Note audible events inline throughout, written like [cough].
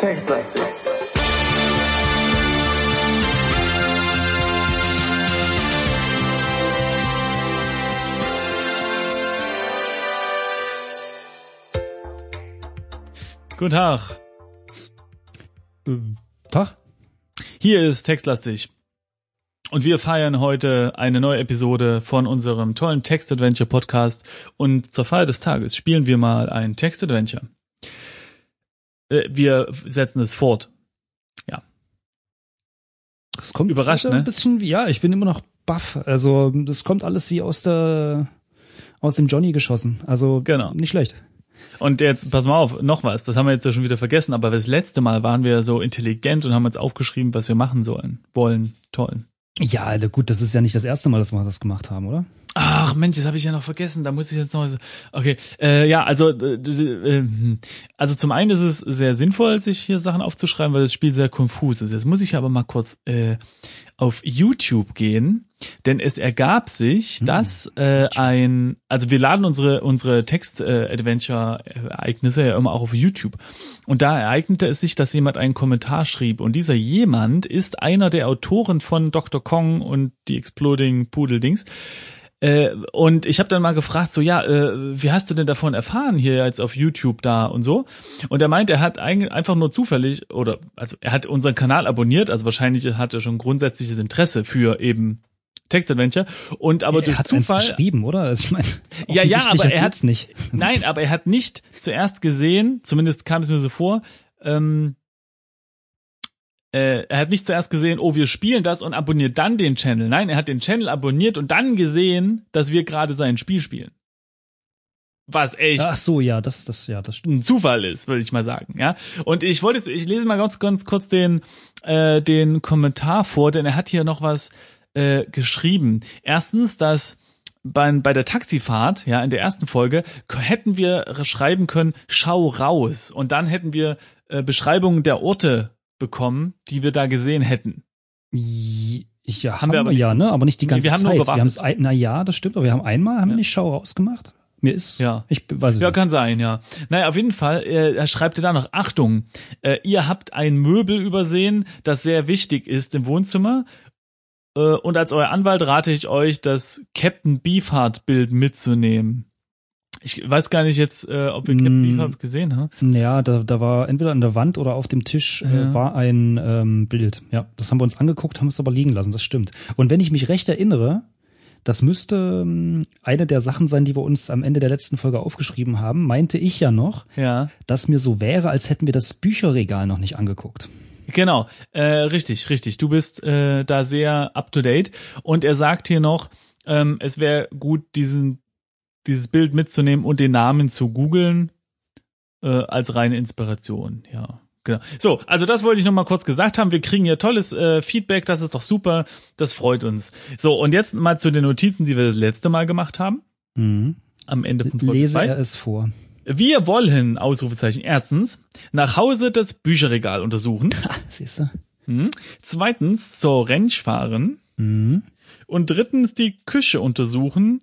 Textlastig. Guten Tag. Tag. Hier ist Textlastig. Und wir feiern heute eine neue Episode von unserem tollen Text-Adventure Podcast. Und zur Feier des Tages spielen wir mal ein Text-Adventure. Äh, wir setzen es fort. Ja. Das kommt Überrascht, heute ne? Ein bisschen, wie- ja, ich bin immer noch baff. Also, das kommt alles wie aus der, aus dem Johnny geschossen. Also, Genau. nicht schlecht. Und jetzt, pass mal auf, noch was. Das haben wir jetzt ja schon wieder vergessen. Aber das letzte Mal waren wir so intelligent und haben uns aufgeschrieben, was wir machen sollen. Wollen. Toll. Ja, Alter, gut, das ist ja nicht das erste Mal, dass wir das gemacht haben, oder? Ach Mensch, das habe ich ja noch vergessen. Da muss ich jetzt noch. Okay, äh, ja, also äh, also zum einen ist es sehr sinnvoll, sich hier Sachen aufzuschreiben, weil das Spiel sehr konfus ist. Jetzt muss ich aber mal kurz äh, auf YouTube gehen, denn es ergab sich, dass äh, ein, also wir laden unsere unsere Text-Adventure-Ereignisse ja immer auch auf YouTube. Und da ereignete es sich, dass jemand einen Kommentar schrieb. Und dieser jemand ist einer der Autoren von Dr. Kong und die Exploding Pudel Dings. Äh, und ich habe dann mal gefragt, so ja, äh, wie hast du denn davon erfahren hier jetzt auf YouTube da und so? Und er meint, er hat eigentlich einfach nur zufällig oder also er hat unseren Kanal abonniert, also wahrscheinlich hat er schon grundsätzliches Interesse für eben Textadventure und aber er durch Zufall geschrieben, oder? Also, ich meine, [laughs] Ja, ja, aber er hat- es nicht. Nein, aber er hat nicht zuerst gesehen, zumindest kam es mir so vor, ähm, äh, er hat nicht zuerst gesehen, oh, wir spielen das und abonniert dann den Channel. Nein, er hat den Channel abonniert und dann gesehen, dass wir gerade sein Spiel spielen. Was echt Ach so, ja, das, das, ja, das stimmt. ein Zufall ist, würde ich mal sagen, ja. Und ich wollte, ich lese mal ganz, ganz kurz den, äh, den Kommentar vor, denn er hat hier noch was äh, geschrieben. Erstens, dass bei, bei der Taxifahrt, ja, in der ersten Folge, hätten wir schreiben können, schau raus. Und dann hätten wir äh, Beschreibungen der Orte bekommen, die wir da gesehen hätten. Ja, Haben wir aber ja, ne? Aber nicht die Nee, ganze wir haben nur Zeit. gewartet. wir haben's ein, na ja, das stimmt, aber wir haben einmal, haben wir Ja. nicht Schau rausgemacht? Mir ist, Ja. ich weiß es Ja, nicht. kann sein, ja. Naja, auf jeden Fall, äh, er schreibt er da noch, Achtung, äh, ihr habt ein Möbel übersehen, das sehr wichtig ist im Wohnzimmer. Äh, und als euer Anwalt rate ich euch, das Captain Beefheart-Bild mitzunehmen. Ich weiß gar nicht jetzt, äh, ob wir Captain Mm. Beefheart gesehen haben. Ja, da, da war entweder an der Wand oder auf dem Tisch Ja. äh, war ein ähm, Bild. Ja, das haben wir uns angeguckt, haben es aber liegen lassen, das stimmt. Und wenn ich mich recht erinnere, das müsste ähm, eine der Sachen sein, die wir uns am Ende der letzten Folge aufgeschrieben haben, meinte ich ja noch, Ja. dass mir so wäre, als hätten wir das Bücherregal noch nicht angeguckt. Genau, äh, richtig, richtig. Du bist äh, da sehr up to date. Und er sagt hier noch, ähm, es wäre gut, diesen, dieses Bild mitzunehmen und den Namen zu googeln äh, als reine Inspiration. Ja, genau. So, also das wollte ich noch mal kurz gesagt haben. Wir kriegen hier tolles äh, Feedback, das ist doch super. Das freut uns. So, und jetzt mal zu den Notizen, die wir das letzte Mal gemacht haben. Mhm. Am Ende Lese zwei. er es vor. Wir wollen, Ausrufezeichen, erstens, nach Hause das Bücherregal untersuchen. [laughs] Siehst du? Hm. Zweitens zur Ranch fahren. Mhm. Und drittens die Küche untersuchen.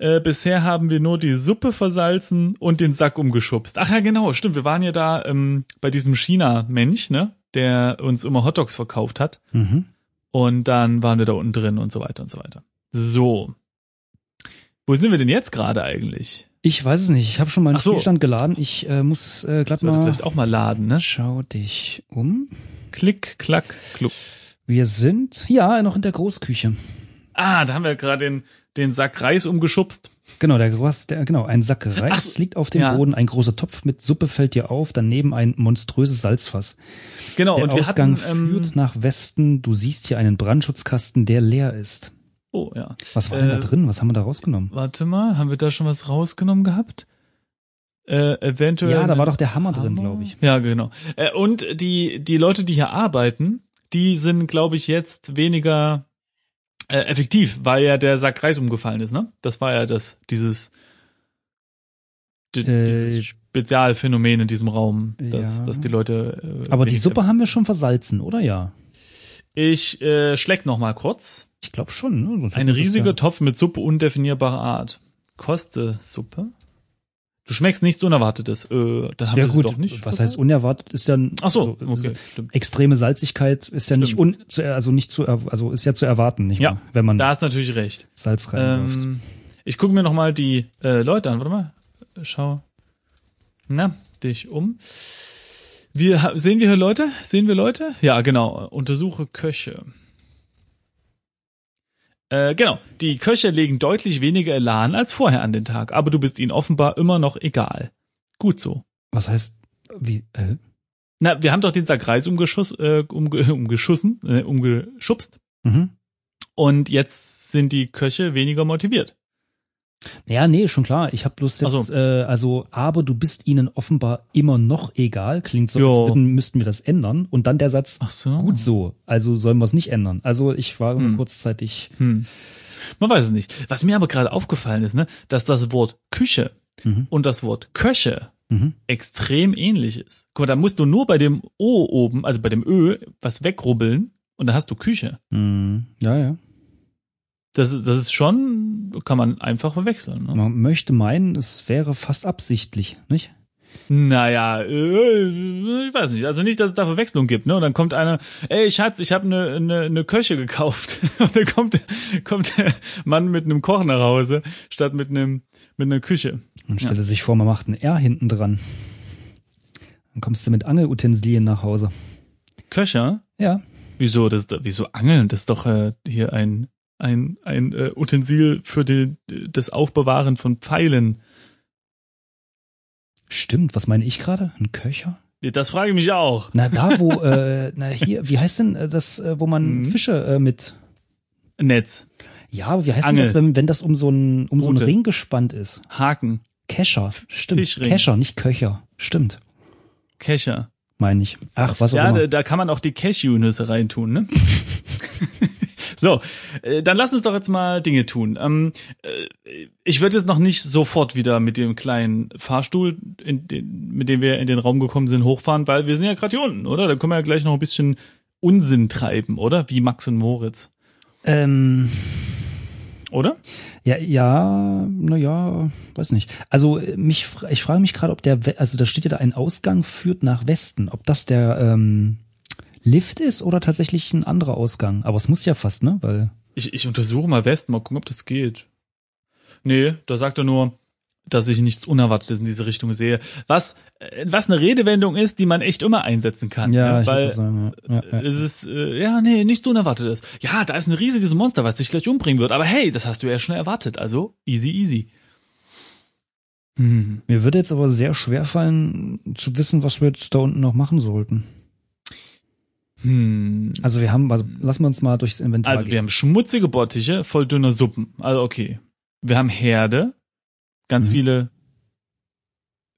Äh, bisher haben wir nur die Suppe versalzen und den Sack umgeschubst. Ach ja, genau, stimmt. Wir waren ja da ähm, bei diesem China-Mensch, ne? Der uns immer Hotdogs verkauft hat. Mhm. Und dann waren wir da unten drin und so weiter und so weiter. So. Wo sind wir denn jetzt gerade eigentlich? Ich weiß es nicht. Ich habe schon meinen Ach so. Spielstand geladen. Ich äh, muss äh, glatt mal. vielleicht auch mal laden, ne? Schau dich um. Klick, klack, kluck. Wir sind ja noch in der Großküche. Ah, da haben wir gerade den, den Sack Reis umgeschubst. Genau, der, der genau ein Sack Reis so, liegt auf dem ja. Boden, ein großer Topf mit Suppe fällt dir auf, daneben ein monströses Salzfass. Genau, der und wir Ausgang hatten, ähm, führt nach Westen. Du siehst hier einen Brandschutzkasten, der leer ist. Oh, ja. Was war denn da Äh, drin? Was haben wir da rausgenommen? Warte mal, haben wir da schon was rausgenommen gehabt? Äh, eventuell. Ja, da war doch der Hammer drin, Hammer? glaube ich. Ja, genau. Äh, und die, die Leute, die hier arbeiten, die sind, glaube ich, jetzt weniger äh, effektiv, weil ja der Sack Reis umgefallen ist, ne? Das war ja das, dieses, di- Äh, dieses Spezialphänomen in diesem Raum, dass, ja. dass die Leute. Äh, Aber die Suppe haben wir schon versalzen, oder ja? Ich äh, schleck noch mal kurz. Ich glaube schon. Ne? Ein riesiger ja. Topf mit Suppe undefinierbarer Art. Koste Suppe? Du schmeckst nichts Unerwartetes. Äh, dann haben Ja wir gut, doch nicht. was heißt unerwartet ist ja Ach so, also, okay, stimmt. extreme Salzigkeit ist ja nicht un, zu, also nicht zu also ist ja zu erwarten, nicht Ja, wahr? wenn man Da hast natürlich recht. Salz reinwirft. Ähm, ich gucke mir noch mal die äh, Leute an. Warte mal. Schau. Na, dich um. Wir sehen wir hier Leute? Sehen wir Leute? Ja, genau. Untersuche Köche. Äh, genau. Die Köche legen deutlich weniger Elan als vorher an den Tag, aber du bist ihnen offenbar immer noch egal. Gut so. Was heißt wie äh? Na, wir haben doch den Sack Reis umgeschuss, äh, umge [laughs] umgeschussen, äh, umgeschubst. Mhm. Und jetzt sind die Köche weniger motiviert. Ja, nee, schon klar. Ich habe bloß jetzt, Ach so. äh, also, aber du bist ihnen offenbar immer noch egal. Klingt so, als Jo. würden, müssten wir das ändern. Und dann der Satz, Ach so. gut so. Also sollen wir es nicht ändern. Also ich war Hm. kurzzeitig. Hm. Man weiß es nicht. Was mir aber gerade aufgefallen ist, ne, dass das Wort Küche Mhm. und das Wort Köche Mhm. extrem ähnlich ist. Guck mal, da musst du nur bei dem O oben, also bei dem Ö, was wegrubbeln und dann hast du Küche. Mhm. Ja, ja. Das, ist- das ist schon, kann man einfach verwechseln. Ne? Man möchte meinen, es wäre fast absichtlich, nicht? Naja, äh, ich weiß nicht. Also nicht, dass es da Verwechslung gibt, ne? Und dann kommt einer, ey Schatz, ich habe eine ne, ne Köche gekauft. [laughs] Und dann kommt, kommt der Mann mit einem Koch nach Hause, statt mit einem mit einer Küche. Und stelle sich vor, man macht ein R hinten dran. Dann kommst du mit Angelutensilien nach Hause. Köcher? Ja. Wieso? Das, wieso Angeln? Das ist doch äh, hier ein ein ein äh, Utensil für die, das Aufbewahren von Pfeilen. Stimmt, was meine ich gerade? Ein Köcher? Das frage ich mich auch. Na, da wo, [laughs] äh, na hier, wie heißt denn äh, das, äh, wo man Mhm. Fische äh, mit. Netz, Ja, aber wie heißt Angel. denn das, wenn, wenn das um so einen um so einen. Ring gespannt ist? Haken, Kescher. Stimmt. Fischring. Kescher, nicht Köcher. Stimmt. Kescher. Meine ich. Ach, was auch Ja, immer. da, da kann man auch die Cashew-Nüsse reintun, ne? [laughs] so, äh, dann lass uns doch jetzt mal Dinge tun. Ähm, äh, ich würde jetzt noch nicht sofort wieder mit dem kleinen Fahrstuhl, den, mit dem wir in den Raum gekommen sind, hochfahren, weil wir sind ja gerade hier unten, oder? Da können wir ja gleich noch ein bisschen Unsinn treiben, oder? Wie Max und Moritz, Ähm, oder? ja, ja, na ja, weiß nicht. Also mich, ich frage mich gerade, ob der, also da steht ja da ein Ausgang führt nach Westen, ob das der ähm, Lift ist oder tatsächlich ein anderer Ausgang. Aber es muss ja fast, ne? Weil Ich, ich untersuche mal Westen, mal gucken, ob das geht. Nee, da sagt er nur, dass ich nichts Unerwartetes in diese Richtung sehe. Was, äh, was eine Redewendung ist, die man echt immer einsetzen kann. ja, ne? weil sagen, ja, ja, ja. es ist, äh, ja, nee, nichts Unerwartetes. Ja, da ist ein riesiges Monster, was dich gleich umbringen wird. Aber hey, das hast du ja schon erwartet. Also, easy, easy. Hm. Mir würde jetzt aber sehr schwer fallen, zu wissen, was wir jetzt da unten noch machen sollten. Hm. Also wir haben, also lassen wir uns mal durchs Inventar Also, wir gehen. haben schmutzige Bottiche voll dünner Suppen. Also, okay. Wir haben Herde. Ganz Mhm. viele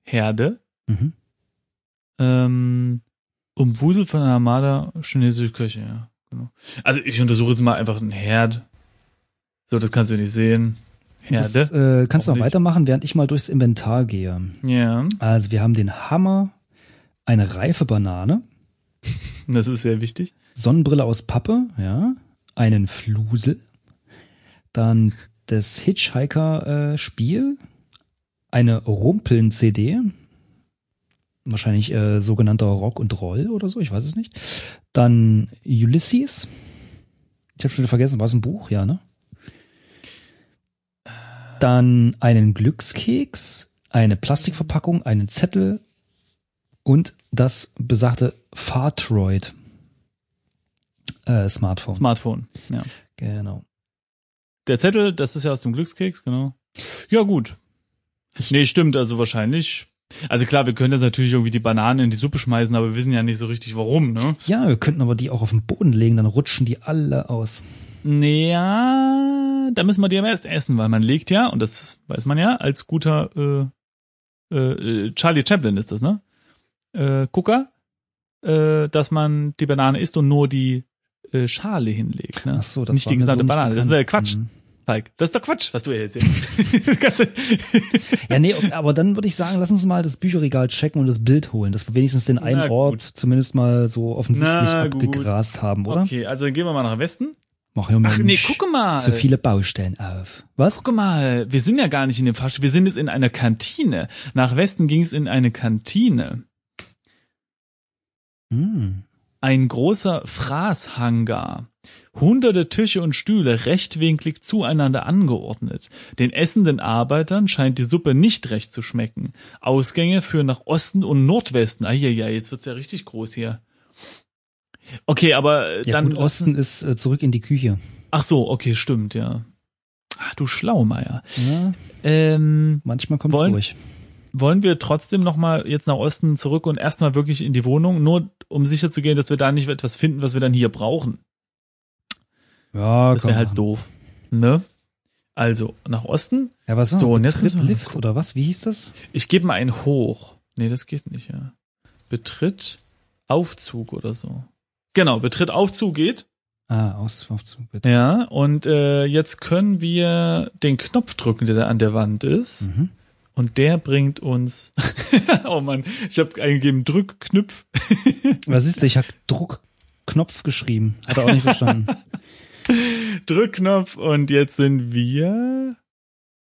Herde. Mhm. Ähm, umwuselt von einer Armada chinesische Köche, ja. Genau. Also ich untersuche jetzt mal einfach einen Herd. So, das kannst du nicht sehen. Herde. Das, äh, kannst du Auch noch nicht. weitermachen, während ich mal durchs Inventar gehe. ja, Also wir haben den Hammer, eine reife Banane, das ist sehr wichtig. Sonnenbrille aus Pappe, ja, einen Flusel, dann das Hitchhiker-Spiel, eine Rumpeln-CD, wahrscheinlich äh, sogenannter Rock und Roll oder so, ich weiß es nicht. Dann Ulysses. Ich habe schon vergessen, war es ein Buch, ja, ne? Dann einen Glückskeks, eine Plastikverpackung, einen Zettel und das besagte Fartroid äh, Smartphone. Smartphone. Ja. genau. Der Zettel, das ist ja aus dem Glückskeks, genau. Ja, gut. Nee, stimmt, also wahrscheinlich. Also klar, wir können jetzt natürlich irgendwie die Bananen in die Suppe schmeißen, aber wir wissen ja nicht so richtig warum, ne? Ja, wir könnten aber die auch auf den Boden legen, dann rutschen die alle aus. Naja, da müssen wir die aber erst essen, weil man legt ja, und das weiß man ja, als guter äh, äh, Charlie Chaplin ist das, ne? Äh, Gucker, äh, dass man die Banane isst und nur die äh, Schale hinlegt, ne? Ach so, das nicht die so gesamte nicht Banane. Das ist ja. Quatsch, Mhm. Falk. Das ist doch Quatsch, was du [laughs] du- Ja, nee, aber dann würde ich sagen, lass uns mal das Bücherregal checken und das Bild holen, dass wir wenigstens den einen Ort zumindest mal so offensichtlich Na gut. abgegrast haben, oder? okay, also dann gehen wir mal nach Westen. Mach ja Mensch. Ach nee, gucke mal. Zu viele Baustellen auf. Was? Guck mal, wir sind ja gar nicht in dem Fahrstuhl, wir sind jetzt in einer Kantine. Nach Westen ging es in eine Kantine. Hm. Ein großer Fraßhangar. Hunderte Tische und Stühle rechtwinklig zueinander angeordnet. Den essenden Arbeitern scheint die Suppe nicht recht zu schmecken. Ausgänge führen nach Osten und Nordwesten. Eieiei, jetzt wird's ja richtig groß hier. Okay, aber äh, Ja, dann. gut, Osten ist äh, zurück in die Küche. Ach so, okay, stimmt, ja. Ach, du Schlaumeier. Ja, Ähm, manchmal kommt's Wollen- durch. Wollen wir trotzdem nochmal jetzt nach Osten zurück und erstmal wirklich in die Wohnung, nur um sicher zu gehen, dass wir da nicht etwas finden, was wir dann hier brauchen. Ja, Das wäre halt doof. Ne? Also, nach Osten. Ja, was So, und jetzt müssen wir Lift oder was? Wie hieß das? Ich gebe mal einen hoch. Nee, das geht nicht, ja. Betritt Aufzug oder so. Genau, Betritt Aufzug geht. Ah, Aus, Aufzug, bitte. Ja, und äh, jetzt können wir den Knopf drücken, der da an der Wand ist. Mhm. Und der bringt uns. [laughs] oh Mann, ich habe eingegeben Drückknopf. [laughs] Was ist das? Ich habe Druckknopf geschrieben. Hat er auch nicht verstanden. [laughs] Drückknopf und jetzt sind wir.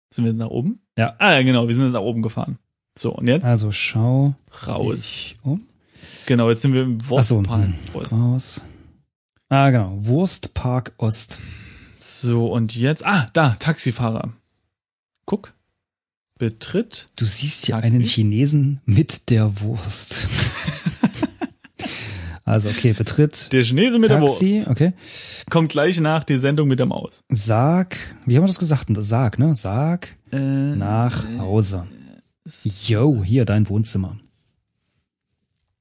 Sind wir nach oben? Ja. Ah ja, genau, wir sind jetzt nach oben gefahren. So, und jetzt Also schau raus. um. Genau, jetzt sind wir im Wurstpark hm, Ost. raus. Ah, genau. Wurstpark Ost. So, und jetzt. Ah, da, Taxifahrer. Guck. Betritt. Du siehst Taxi? einen Chinesen mit der Wurst. [laughs] also, okay, betritt Der Chinese mit der Taxi, Wurst. okay. Kommt gleich nach die Sendung mit der Maus. Sag, wie haben wir das gesagt? Sag, ne? Sag Äh, nach Hause. Yo, hier dein Wohnzimmer.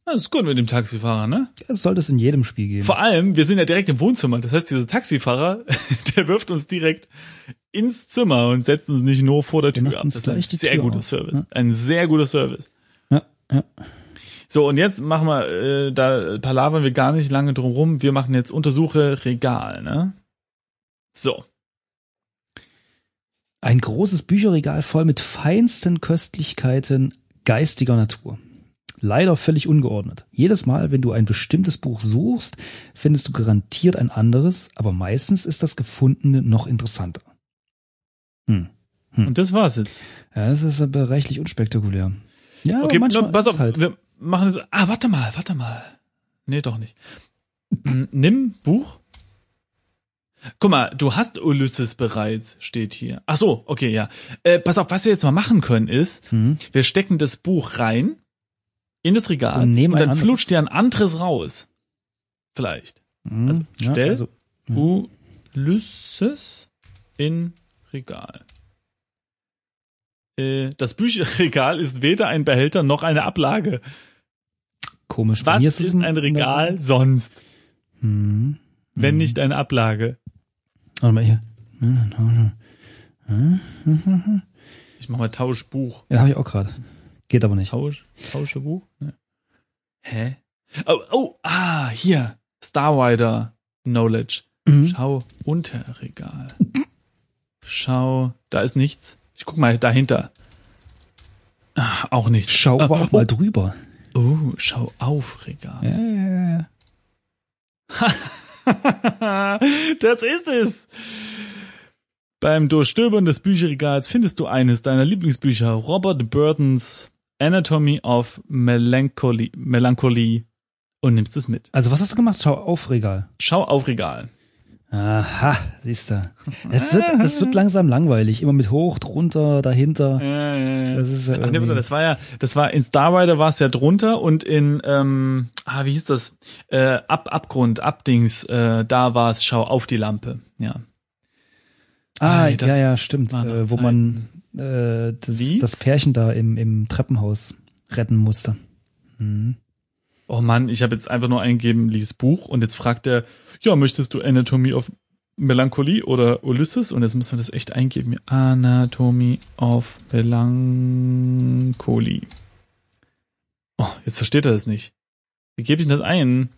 Das ist gut mit dem Taxifahrer, ne? Das sollte es in jedem Spiel geben. Vor allem, wir sind ja direkt im Wohnzimmer. Das heißt, dieser Taxifahrer, [laughs] der wirft uns direkt ins Zimmer und setzt uns nicht nur vor der Tür ab. Das ist ein sehr Tür guter auf, Service. ne? Ein sehr guter Service. Ja, ja. So, und jetzt machen wir, äh, da palavern wir gar nicht lange drum rum. Wir machen jetzt Untersuche Regal, ne? So. Ein großes Bücherregal voll mit feinsten Köstlichkeiten geistiger Natur. Leider völlig ungeordnet. Jedes Mal, wenn du ein bestimmtes Buch suchst, findest du garantiert ein anderes, aber meistens ist das gefundene noch interessanter. Hm. Und das war's jetzt. Ja, das ist aber reichlich unspektakulär. Ja, Okay, manchmal na, pass ist auf, es halt. wir machen es. Ah, warte mal, warte mal. Nee, doch nicht. Nimm Buch. Guck mal, du hast Ulysses bereits, steht hier. Ach so, okay, ja. Äh, pass auf, was wir jetzt mal machen können ist, Hm. wir stecken das Buch rein in das Regal Und und, dann flutscht dir ein anderes raus. Vielleicht. Hm, Also, ja, stell- also, Ja. Ulysses in Regal. Äh, Das Bücherregal ist weder ein Behälter noch eine Ablage. komisch. Was ist, es ein Regal sonst, Hm. wenn Hm. nicht eine Ablage? Warte mal hier. Ich mach mal Tauschbuch. Ja, habe ich auch gerade. Geht aber nicht. Tausch, Tauschebuch? Ne. Hä? Oh, oh, ah, hier. Starwider Knowledge. Mhm. Schau unter Regal. [laughs] Schau, da ist nichts. Ich guck mal dahinter. Ah, auch nichts. Schau aber auch mal drüber. Oh, schau auf Regal. Ja, ja, ja. [laughs] das ist es. Beim Durchstöbern des Bücherregals findest du eines deiner Lieblingsbücher, Robert Burtons Anatomy of Melancholy, Melancholy und nimmst es mit. Also was hast du gemacht? Schau auf Regal. Schau auf Regal. Aha, siehst du. Es wird, das wird langsam langweilig. Immer mit hoch, drunter, dahinter. Das ist ja Ach, nee, irgendwie- warte, das war ja, das war in Starrider war es ja drunter und in, ähm, ah, wie hieß das? Äh, Ab, Abgrund, Abdings, äh, da war es Schau auf die Lampe. Ja. Ah, das ja, ja, stimmt. Äh, wo man äh, das, das Pärchen da im, im Treppenhaus retten musste. Mhm. Oh Mann, ich habe jetzt einfach nur eingegeben, lies Buch und jetzt fragt er, ja, möchtest du Anatomy of Melancholy oder Ulysses? Und jetzt müssen wir das echt eingeben. Anatomy of Melancholy. Oh, jetzt versteht er das nicht. Wie gebe ich denn das ein?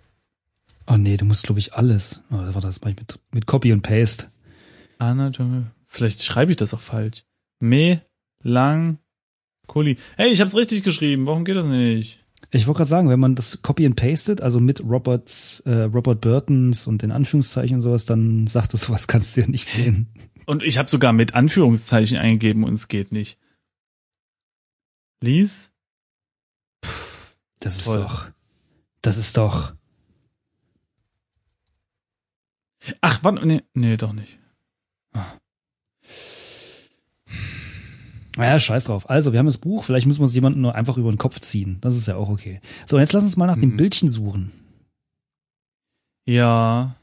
Oh nee, du musst, glaube ich, alles. Oh, das war das mit, mit Copy und Paste. Anatomy. Vielleicht schreibe ich das auch falsch. Melancholy. Hey, ich hab's richtig geschrieben. Warum geht das nicht? Ich wollte gerade sagen, wenn man das copy and pastet, also mit Roberts, äh, Robert Burtons und den Anführungszeichen und sowas, dann sagt es sowas [laughs] kannst du ja nicht sehen. Und ich habe sogar mit Anführungszeichen eingegeben und es geht nicht. Lies? Das ist Toll. doch, das ist doch. Ach, warte, nee, nee, doch nicht. Naja, scheiß drauf. Also, wir haben das Buch, vielleicht müssen wir es jemandem nur einfach über den Kopf ziehen. Das ist ja auch okay. So, und jetzt lass uns mal nach dem Mhm. Bildchen suchen. Ja,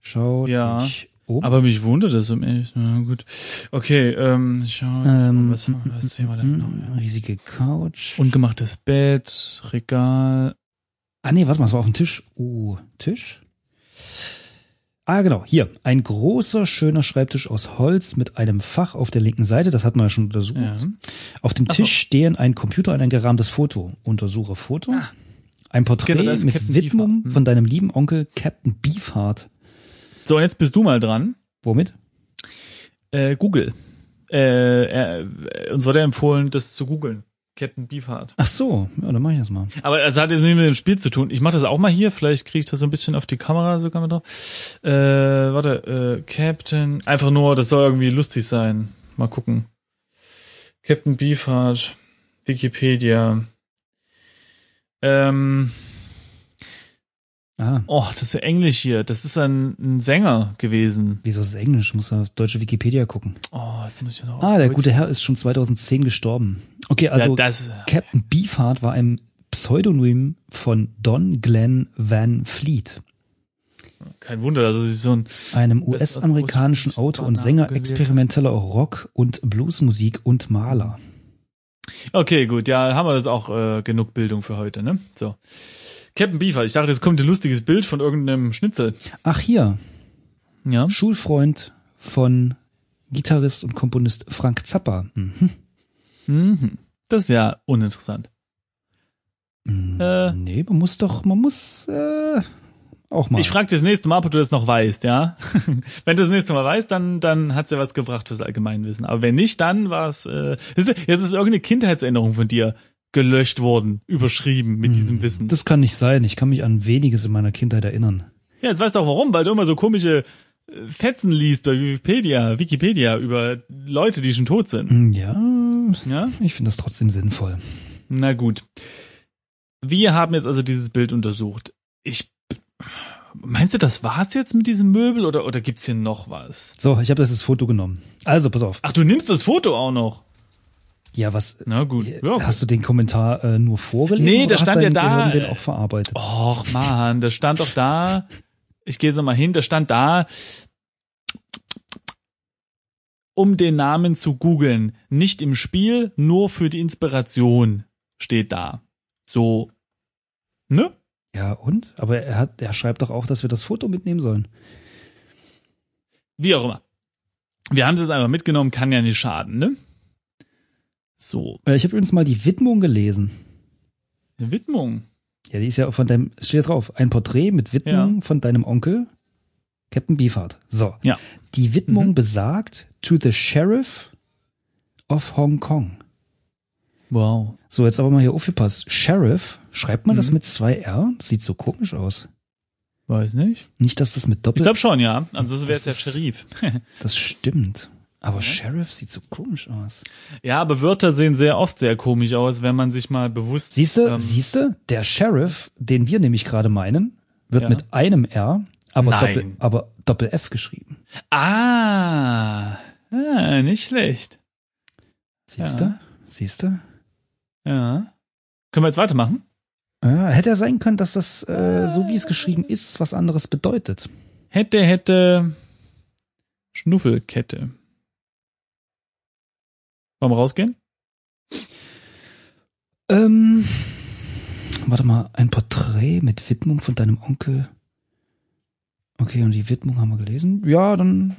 Schau Ja, dich um. aber mich wundert das um ehrlich. Na gut. Okay, ähm, schau, Ähm, was, was sehen wir denn noch? hm, riesige Couch. Ungemachtes Bett, Regal. Ah nee, warte mal, es war auf dem Tisch. Uh, Tisch? Ah, genau, hier. Ein großer, schöner Schreibtisch aus Holz mit einem Fach auf der linken Seite, das hat man ja schon untersucht. Ja. Auf dem Ach so. Tisch stehen ein Computer und ein gerahmtes Foto. Untersuche Foto. Ah. Ein Porträt Genau, mit Captain Widmung Beefheart. Hm. von deinem lieben Onkel Captain Beefheart. So, jetzt bist du mal dran. Womit? Äh, Google. Äh, äh, uns wurde empfohlen, das zu googeln. Captain Beefheart. Ach so, ja, dann mach ich das mal. Aber es hat jetzt nicht mit dem Spiel zu tun. Ich mache das auch mal hier. Vielleicht kriege ich das so ein bisschen auf die Kamera sogar mal drauf. Äh, warte, äh, Captain. Einfach nur, das soll irgendwie lustig sein. Mal gucken. Captain Beefheart. Wikipedia. Ähm, Ah, oh, das ist ja Englisch hier. Das ist ein, ein Sänger gewesen. wieso ist es Englisch? Muss auf deutsche Wikipedia gucken. Oh, jetzt muss ich noch. Ah, der gute Herr ist schon 2010 gestorben. Okay, also ja, Captain Beefheart war ein Pseudonym von Don Glenn Van Fleet, kein Wunder, dass er sich so ein einem US-amerikanischen Autor und Sänger experimenteller Rock- und Bluesmusik und Maler. Okay, gut, ja, haben wir das auch äh, genug Bildung für heute, ne? So. Captain Beefheart, ich dachte, jetzt kommt ein lustiges Bild von irgendeinem Schnitzel. Ach hier, Ja. Schulfreund von Gitarrist und Komponist Frank Zappa. Mhm. Mhm. Das ist ja uninteressant. Mm, Äh. nee, man muss doch, man muss äh, auch mal. Ich frage dich das nächste Mal, ob du das noch weißt, ja? [laughs] wenn du das nächste Mal weißt, dann, dann hat's ja was gebracht fürs Allgemeinwissen. Aber wenn nicht, dann war's. Äh, jetzt ist irgendeine Kindheitserinnerung von dir gelöscht worden, überschrieben mit diesem Wissen. Hm, das kann nicht sein. Ich kann mich an weniges in meiner Kindheit erinnern. Ja, jetzt weißt du auch warum, weil du immer so komische äh, Fetzen liest bei Wikipedia, Wikipedia über Leute, die schon tot sind. Mm, Ja, Ja? ich finde das trotzdem sinnvoll. Na gut. Wir haben jetzt also dieses Bild untersucht. Ich meinst du, das war's jetzt mit diesem Möbel oder oder gibt's hier noch was? So, ich habe das Foto genommen. Also, pass auf. Ach, du nimmst das Foto auch noch. Ja, was? Na gut. Ja, okay. Hast du den Kommentar äh, nur vorgelesen? Nee, da stand ja da, Gehirn den äh, auch verarbeitet. Och, Mann, das stand doch da. Ich gehe jetzt noch mal hin, da stand da, um den Namen zu googeln. Nicht im Spiel, nur für die Inspiration steht da. So. Ne? Ja, und? Aber er hat, er schreibt doch auch, dass wir das Foto mitnehmen sollen. Wie auch immer. Wir haben es jetzt einfach mitgenommen, kann ja nicht schaden, ne? So, Äh, Ich habe übrigens mal die Widmung gelesen. eine Widmung. Ja, die ist ja von deinem, steht drauf, ein Porträt mit Widmung Ja. von deinem Onkel, Captain Beefheart. So. Ja. Die Widmung Mhm. besagt to the Sheriff of Hong Kong. Wow. So, jetzt aber mal hier aufgepasst. Sheriff, schreibt man das Mhm. mit zwei R? Das sieht so komisch aus. Weiß nicht. Nicht, dass das mit Ich Doppel... glaube schon, ja. Ansonsten wäre es Das der Sheriff. Das stimmt. Aber Sheriff sieht so komisch aus. ja, aber Wörter sehen sehr oft sehr komisch aus, wenn man sich mal bewusst. Siehst du, ähm, siehst du, der Sheriff, den wir nämlich gerade meinen, wird Ja. mit einem R, aber Nein. Doppel, aber Doppel F geschrieben. Ah, ah nicht schlecht. Siehst Ja. du? Siehst du? Ja. Können wir jetzt weitermachen? Ja, hätte ja sein können, dass das, äh, so wie es geschrieben ist, was anderes bedeutet. Hätte, hätte, Schnuffelkette. Wollen wir rausgehen? Ähm, warte mal, ein Porträt mit Widmung von deinem Onkel. Okay, und die Widmung haben wir gelesen. Ja, dann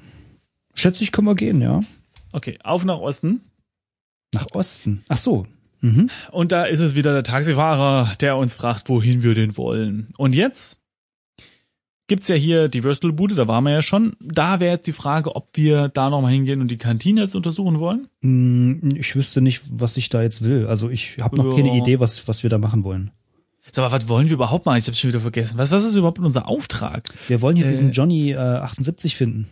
schätze ich, können wir gehen, ja. Okay, auf nach Osten. Nach Osten. Ach so. Mhm. Und da ist es wieder der Taxifahrer, der uns fragt, wohin wir denn wollen. Und jetzt gibt's ja hier die Würstelbude, da waren wir ja schon. Da wäre jetzt die Frage, ob wir da nochmal hingehen und die Kantine jetzt untersuchen wollen. Hm, Ich wüsste nicht, was ich da jetzt will. Also ich habe noch Ja. keine Idee, was, was wir da machen wollen. Sag mal, was wollen wir überhaupt mal? Ich habe schon wieder vergessen. Was, was ist überhaupt unser Auftrag? Wir wollen hier Äh. diesen Johnny äh, 78 finden.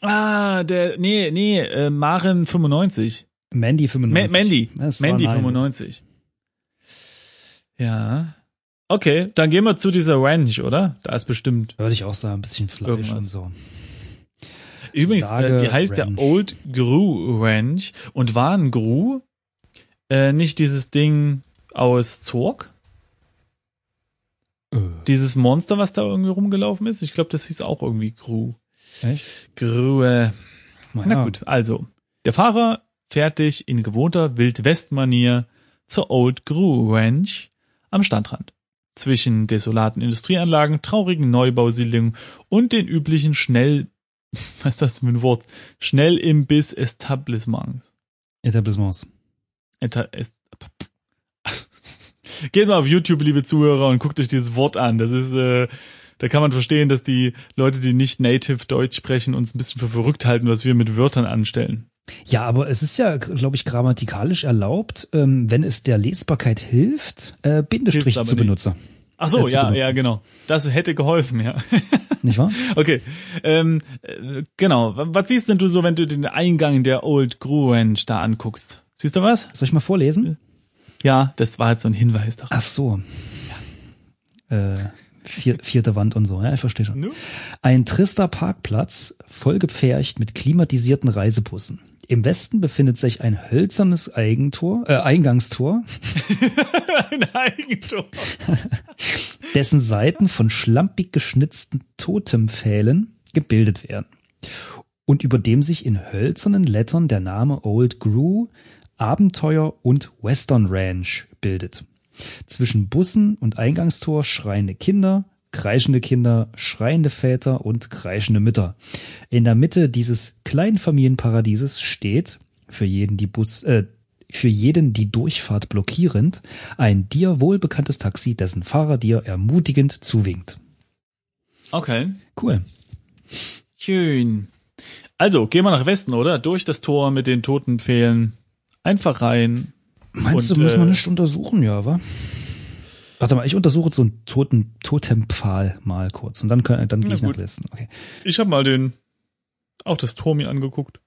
Ah, der, nee, nee, äh, Maren 95. Mandy Ma 95. Mandy. Das war Mandy nein. 95. Ja. Okay, dann gehen wir zu dieser Ranch, oder? Da ist bestimmt. Würde ich auch sagen, ein bisschen Fleisch Irgendwas. und so. Übrigens, Sage äh, die heißt Ranch. ja Old Gru Ranch und war ein Gru äh, nicht dieses Ding aus Zorg? Äh, Dieses Monster, was da irgendwie rumgelaufen ist? Ich glaube, das hieß auch irgendwie Gru. echt? Gru, äh, Na, ja. gut, also. Der Fahrer fährt dich in gewohnter Wild-West-Manier zur Old Gru Ranch am Stadtrand. Zwischen desolaten Industrieanlagen, traurigen Neubausiedlungen und den üblichen schnell, [laughs] was ist das für ein Wort? Schnellimbiss-Etablissements. Etablissements. Eta est [laughs] Geht mal auf YouTube, liebe Zuhörer, und guckt euch dieses Wort an. Das ist, äh, da kann man verstehen, dass die Leute, die nicht native Deutsch sprechen, uns ein bisschen für verrückt halten, was wir mit Wörtern anstellen. Ja, aber es ist ja, glaube ich, grammatikalisch erlaubt, ähm, wenn es der Lesbarkeit hilft, äh, Bindestrich zu benutzen. Ach so, Äh, ja, benutzen. ja, genau. Das hätte geholfen, ja. [laughs] Nicht wahr? Okay, ähm, äh, genau. Was siehst denn du so, wenn du den Eingang der Old Gru Ranch da anguckst? Siehst du was? Soll ich mal vorlesen? Ja, das war jetzt so ein Hinweis darauf. Ach so. Äh, vier, vierte Wand und so, ja, ich verstehe schon. Ein trister Parkplatz, vollgepfercht mit klimatisierten Reisebussen. Im Westen befindet sich ein hölzernes Eigentor, äh, Eingangstor, [laughs] Ein Eigentum. [laughs] dessen Seiten von schlampig geschnitzten Totempfählen gebildet werden und über dem sich in hölzernen Lettern der Name Old Gru, Abenteuer und Western Ranch bildet. Zwischen Bussen und Eingangstor schreiende Kinder, kreischende Kinder, schreiende Väter und kreischende Mütter. In der Mitte dieses kleinen Familienparadieses steht, für jeden die Bus, äh, für jeden die Durchfahrt blockierend, ein dir wohlbekanntes Taxi, dessen Fahrer dir ermutigend zuwinkt. Okay. Cool. Schön. Also, gehen wir nach Westen, oder? Durch das Tor mit den toten Pfählen. Einfach rein. Meinst Und, du, müssen wir äh, nicht untersuchen, ja, wa? Warte mal, ich untersuche so einen toten Totempfahl mal kurz und dann, können, dann gehe ich nach. Westen. Okay. Ich habe mal den, auch das Tor mir angeguckt.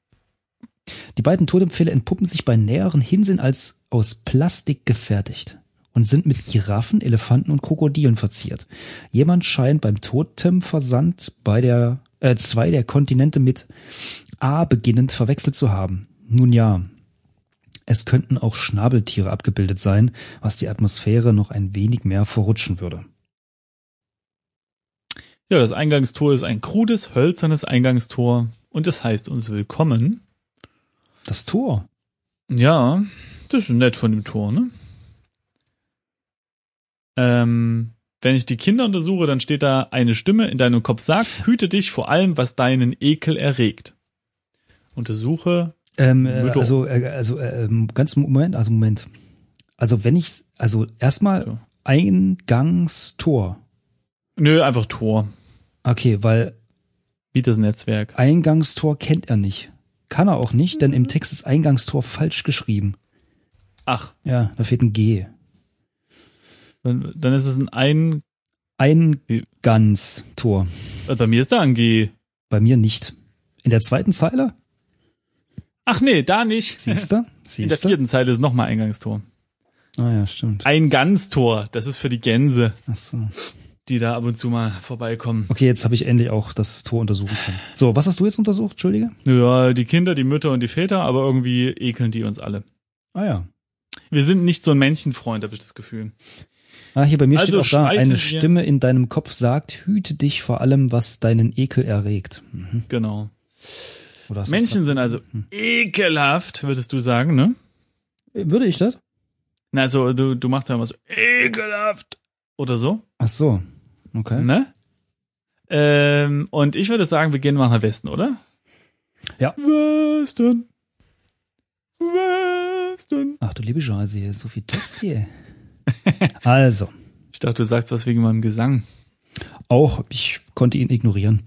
Die beiden Totempfähle entpuppen sich bei näheren Hinsehen als aus Plastik gefertigt und sind mit Giraffen, Elefanten und Krokodilen verziert. Jemand scheint beim Totemversand bei der äh, zwei der Kontinente mit A beginnend verwechselt zu haben. Nun ja, es könnten auch Schnabeltiere abgebildet sein, was die Atmosphäre noch ein wenig mehr verrutschen würde. Ja, das Eingangstor ist ein krudes, hölzernes Eingangstor und es heißt uns willkommen. Das Tor. Ja, das ist nett von dem Tor, ne? Ähm, wenn ich die Kinder untersuche, dann steht da eine Stimme in deinem Kopf sagt, hüte dich vor allem, was deinen Ekel erregt. Untersuche. Ähm, äh, also, äh, also äh, ähm, ganz Moment, also Moment. Also wenn ich, also erstmal Ja. Eingangstor. Nö, einfach Tor. Okay, weil Wie das Netzwerk. Eingangstor kennt er nicht. Kann er auch nicht, denn im Text ist Eingangstor falsch geschrieben. Ach, Ja, da fehlt ein G. dann, dann ist es ein Ein. Eingangstor. äh, Bei mir ist da ein G. Bei mir nicht. In der zweiten Zeile? Ach nee, da nicht. Siehst du? [laughs] In der vierten Zeile ist nochmal Eingangstor. Ah ja, stimmt. Ein Ganztor. Das ist für die Gänse, Ach so. die da ab und zu mal vorbeikommen. Okay, jetzt habe ich endlich auch das Tor untersuchen können. So, was hast du jetzt untersucht? Entschuldige? Ja, die Kinder, die Mütter und die Väter, aber irgendwie ekeln die uns alle. Ah ja. Wir sind nicht so ein Männchenfreund, habe ich das Gefühl. Ah, hier bei mir Also steht auch da, eine Stimme in deinem Kopf sagt, hüte dich vor allem, was deinen Ekel erregt. Mhm. Genau. Männchen sind also ekelhaft, würdest du sagen, ne? Würde ich das? Na, also du, du machst ja immer so ekelhaft oder so, Ach so. Okay. ne? Ähm, und ich würde sagen, wir gehen mal nach Westen, oder? Ja. Westen. Westen. Ach du liebe Scheiße, hier ist so viel Text hier. [laughs] also, Ich dachte, du sagst was wegen meinem Gesang. auch ich konnte ihn ignorieren.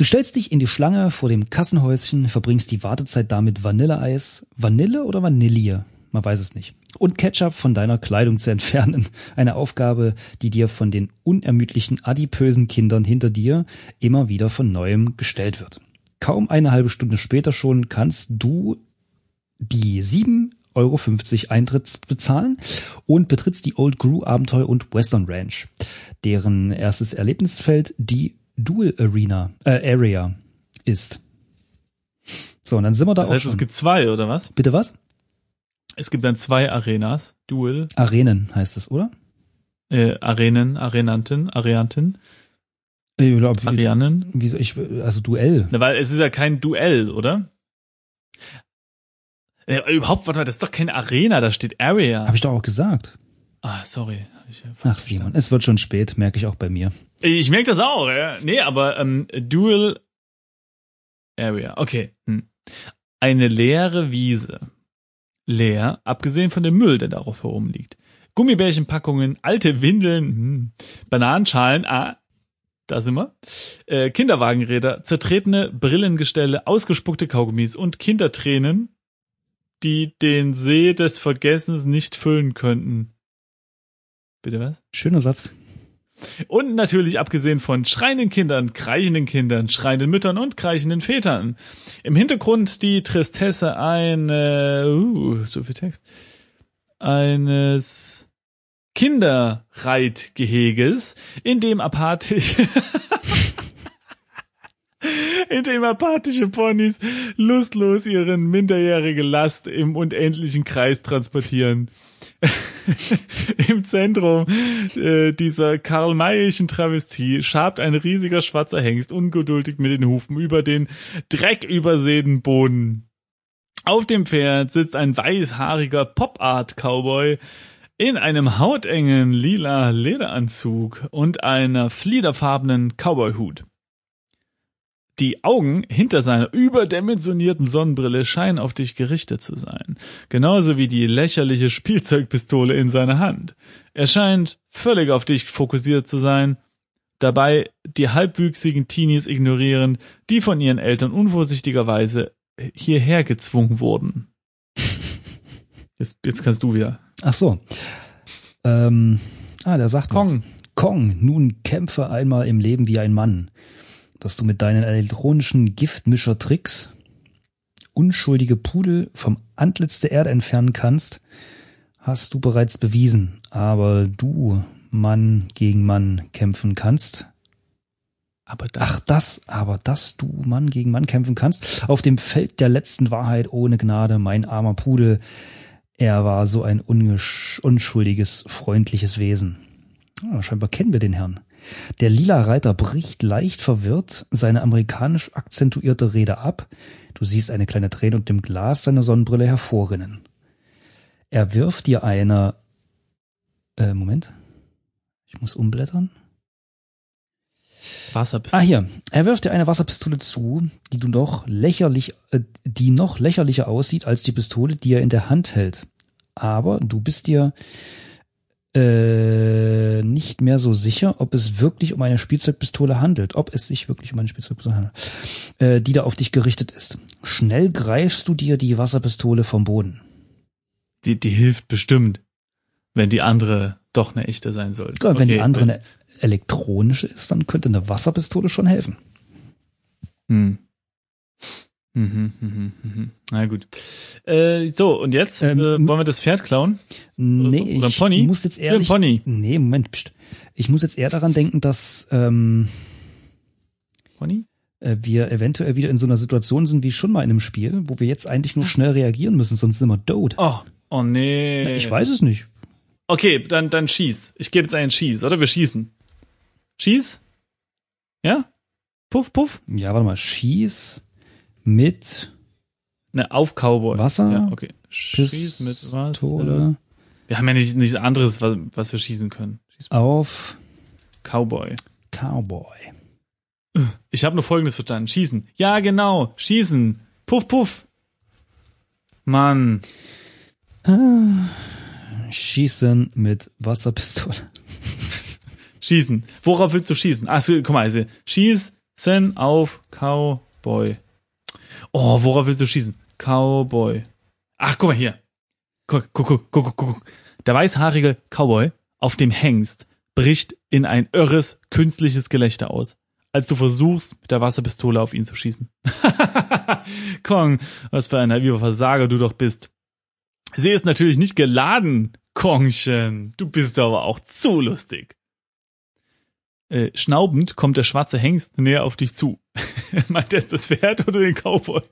Du stellst dich in die Schlange vor dem Kassenhäuschen, verbringst die Wartezeit damit Vanilleeis. Vanille oder Vanille? man weiß es nicht. Und Ketchup von deiner Kleidung zu entfernen. [laughs] Eine Aufgabe, die dir von den unermüdlichen, adipösen Kindern hinter dir immer wieder von neuem gestellt wird. Kaum eine halbe Stunde später schon kannst du die 7,50 Euro Eintritt bezahlen und betrittst die Old Grew Abenteuer und Western Ranch, deren erstes Erlebnisfeld die Dual Arena äh, Area ist. So, und dann sind wir da Das auch heißt, schon. es gibt zwei, oder was? Bitte was? Es gibt dann zwei Arenas, Duel, Arenen heißt es, oder? äh, Arenen, Arenanten, Areanten, Ich glaub, Arianen. wie ich, also Duell. Na, weil es ist ja kein Duell, oder? Äh, überhaupt, warte mal, das ist doch keine Arena, da steht Area. Habe ich doch auch gesagt. Ah, sorry. Ich, Ach Simon, es wird schon spät, merke ich auch bei mir. ich merke das auch, ja. Nee, aber ähm, Dual Area, okay. Hm. Eine leere Wiese. Leer, abgesehen von dem Müll, der darauf herumliegt. Gummibärchenpackungen, alte Windeln, hm. Bananenschalen, ah, da sind wir. Äh, Kinderwagenräder, zertretene Brillengestelle, ausgespuckte Kaugummis und Kindertränen, die den See des Vergessens nicht füllen könnten. Bitte was? Schöner Satz. Und natürlich abgesehen von schreienden Kindern, kreichenden Kindern, schreienden Müttern und kreichenden Vätern. Im Hintergrund die Tristesse eine, uh, so viel Text, eines Kinderreitgeheges, in dem apathisch, [laughs] in dem apathische Ponys lustlos ihren minderjährige Last im unendlichen Kreis transportieren. [laughs] Im Zentrum äh, dieser karl-mayischen Travestie schabt ein riesiger schwarzer Hengst ungeduldig mit den Hufen über den dreckübersäten Boden. Auf dem Pferd sitzt ein weißhaariger Pop-Art-Cowboy in einem hautengen lila Lederanzug und einer fliederfarbenen Cowboyhut. Die Augen hinter seiner überdimensionierten Sonnenbrille scheinen auf dich gerichtet zu sein, genauso wie die lächerliche Spielzeugpistole in seiner Hand. Er scheint völlig auf dich fokussiert zu sein, dabei die halbwüchsigen Teenies ignorierend, die von ihren Eltern unvorsichtigerweise hierher gezwungen wurden. Jetzt, jetzt kannst du wieder. Ach so. Ähm, ah, der sagt was. Kong. Kong, nun kämpfe einmal im Leben wie ein Mann, dass du mit deinen elektronischen Giftmischer-Tricks unschuldige Pudel vom Antlitz der Erde entfernen kannst, hast du bereits bewiesen. Aber du, Mann gegen Mann, kämpfen kannst. Aber da, Ach, das, aber dass du Mann gegen Mann kämpfen kannst, auf dem Feld der letzten Wahrheit ohne Gnade, mein armer Pudel. Er war so ein unschuldiges, freundliches Wesen. Ah, scheinbar kennen wir den Herrn. Der lila Reiter bricht leicht verwirrt seine amerikanisch akzentuierte Rede ab. Du siehst eine kleine Träne und dem Glas seiner Sonnenbrille hervorrinnen. Er wirft dir eine, äh, Moment. Ich muss umblättern. Wasserpistole. Ah, hier. Er wirft dir eine Wasserpistole zu, die du noch lächerlich, äh, die noch lächerlicher aussieht als die Pistole, die er in der Hand hält. Aber du bist dir äh, nicht mehr so sicher, ob es wirklich um eine Spielzeugpistole handelt, ob es sich wirklich um eine Spielzeugpistole handelt, äh, die da auf dich gerichtet ist. Schnell greifst du dir die Wasserpistole vom Boden. Die, die hilft bestimmt, wenn die andere doch eine echte sein sollte. Ja, wenn die Okay, andere eine elektronische ist, dann könnte eine Wasserpistole schon helfen. Hm. Mhm, mhm, mhm. Na gut. Äh, so, und jetzt? Ähm, äh, wollen wir das Pferd klauen? Nee, so? Oder ich Pony? muss jetzt ehrlich. Pony. Nee, Moment, pst. Ich muss jetzt eher daran denken, dass ähm, Pony? äh, wir eventuell wieder in so einer Situation sind wie schon mal in einem Spiel, wo wir jetzt eigentlich nur schnell reagieren müssen, sonst sind wir tot. Oh, oh nee. Na, ich weiß es nicht. Okay, dann, dann schieß. Ich gebe jetzt einen Schieß, oder? Wir schießen. Schieß? Ja? Puff, puff? Ja, warte mal. Schieß mit Ne, auf Cowboy. Wasser, Ja, okay. Schieß mit was? Pistole Wir haben ja nicht, nichts anderes, was, was wir schießen können. Schieß auf Cowboy. Cowboy. Ich habe nur Folgendes verstanden. Schießen. Ja, genau. Schießen. Puff, puff. Mann. Schießen mit Wasserpistole. [laughs] Schießen. Worauf willst du schießen? Ach so, guck mal, also schießen auf Cowboy. Oh, worauf willst du schießen? Cowboy. Ach, guck mal hier. guck, guck, guck, guck, guck. Der weißhaarige Cowboy auf dem Hengst bricht in ein irres, künstliches Gelächter aus, als du versuchst, mit der Wasserpistole auf ihn zu schießen. [laughs] Kong, was für ein naiver Versager du doch bist. Sie ist natürlich nicht geladen, Kongchen. Du bist aber auch zu lustig. Äh, schnaubend kommt der schwarze Hengst näher auf dich zu. [laughs] Meint er das Pferd oder den Cowboy?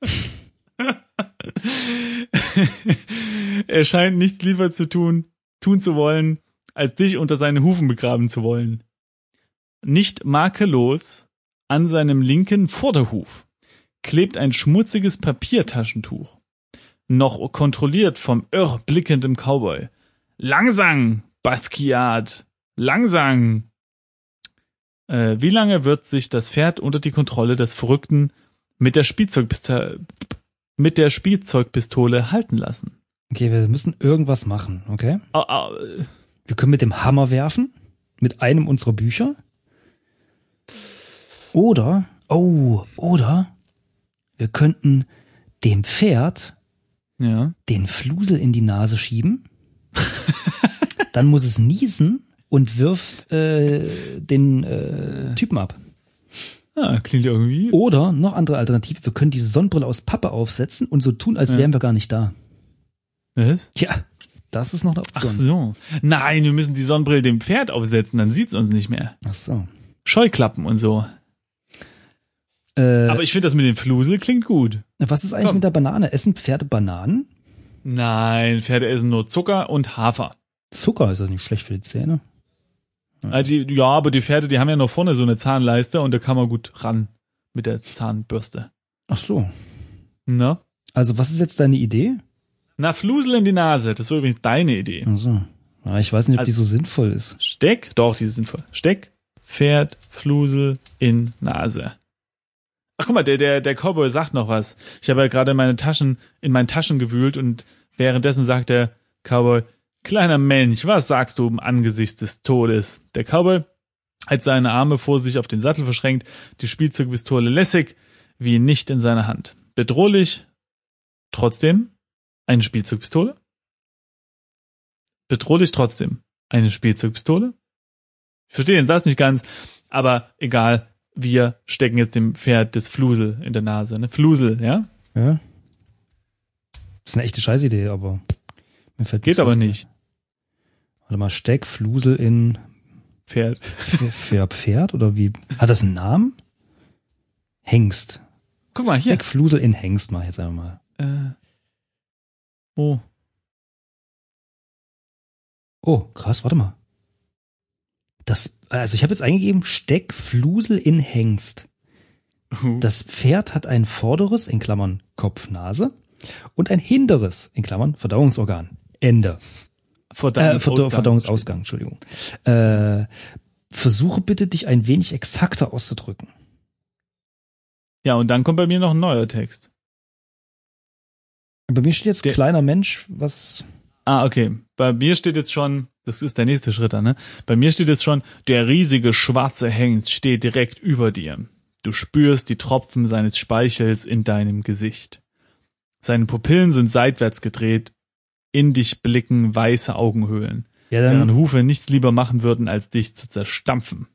[laughs] er scheint nichts lieber zu tun, tun zu wollen, als dich unter seine Hufen begraben zu wollen. Nicht makellos an seinem linken Vorderhuf klebt ein schmutziges Papiertaschentuch. Noch kontrolliert vom irr blickenden Cowboy. Langsam, Basquiat! Langsam! Äh, wie lange wird sich das Pferd unter die Kontrolle des Verrückten mit der Spielzeugpistole, mit der Spielzeugpistole halten lassen? Okay, wir müssen irgendwas machen, okay? Au, au, Wir können mit dem Hammer werfen, mit einem unserer Bücher. Oder, oh, oder wir könnten dem Pferd ja. den Flusel in die Nase schieben. [laughs] Dann muss es niesen und wirft äh, den äh, Typen ab. Ah, klingt irgendwie. Oder noch andere Alternative, wir können diese Sonnenbrille aus Pappe aufsetzen und so tun, als Ja. wären wir gar nicht da. Was? Tja, das ist noch eine Ach Option. so. Nein, wir müssen die Sonnenbrille dem Pferd aufsetzen, dann sieht's uns nicht mehr. Ach so. Scheuklappen und so. Äh, Aber ich finde das mit dem Flusel klingt gut. was ist eigentlich komm. mit der Banane? Essen Pferde Bananen? Nein, Pferde essen nur Zucker und Hafer. Zucker ist das nicht schlecht für die Zähne? Also, die- ja, aber die Pferde, die haben ja noch vorne so eine Zahnleiste und da kann man gut ran mit der Zahnbürste. Ach so. Na? Also was ist jetzt deine Idee? Na, Flusel in die Nase. Das war übrigens deine Idee. Ach so. Ja, ich weiß nicht, ob die Also- so sinnvoll ist. Steck, doch, die sind sinnvoll. Steck, Pferd, Flusel in Nase. Ach guck mal, der, der, der Cowboy sagt noch was. Ich habe ja gerade meine Taschen, in meinen Taschen gewühlt und währenddessen sagt der Cowboy, kleiner Mensch, was sagst du im Angesicht des Todes? Der Cowboy hat seine Arme vor sich auf dem Sattel verschränkt, die Spielzeugpistole lässig wie nicht in seiner Hand. Bedrohlich, trotzdem eine Spielzeugpistole? Bedrohlich trotzdem eine Spielzeugpistole? Ich verstehe den Satz nicht ganz, aber egal, wir stecken jetzt dem Pferd das Flusel in der Nase. Ne? Flusel, ja? Ja. Das ist eine echte Scheißidee, aber mir fällt Geht aber nicht. Warte mal, Steck, Flusel in Pferd. für, Pferd oder wie? Hat das einen Namen? Hengst. Guck mal, hier. Steck, Flusel in Hengst mach ich jetzt einfach mal. Äh, oh. Oh, krass, warte mal. Das, also ich habe jetzt eingegeben, Steck, Flusel in Hengst. Das Pferd hat ein vorderes, in Klammern Kopf, Nase, und ein hinteres, in Klammern Verdauungsorgan. Ende. Äh, Verdauungsausgang. Verdauungsausgang, Entschuldigung. Äh, versuche bitte, dich ein wenig exakter auszudrücken. Ja, und dann kommt bei mir noch ein neuer Text. Bei mir steht jetzt Der- kleiner Mensch, was. Ah, okay. Bei mir steht jetzt schon, das ist der nächste Schritt ne? Bei mir steht jetzt schon, der riesige schwarze Hengst steht direkt über dir. Du spürst die Tropfen seines Speichels in deinem Gesicht. Seine Pupillen sind seitwärts gedreht, in dich blicken weiße Augenhöhlen, Ja, deren dann. Hufe nichts lieber machen würden, als dich zu zerstampfen.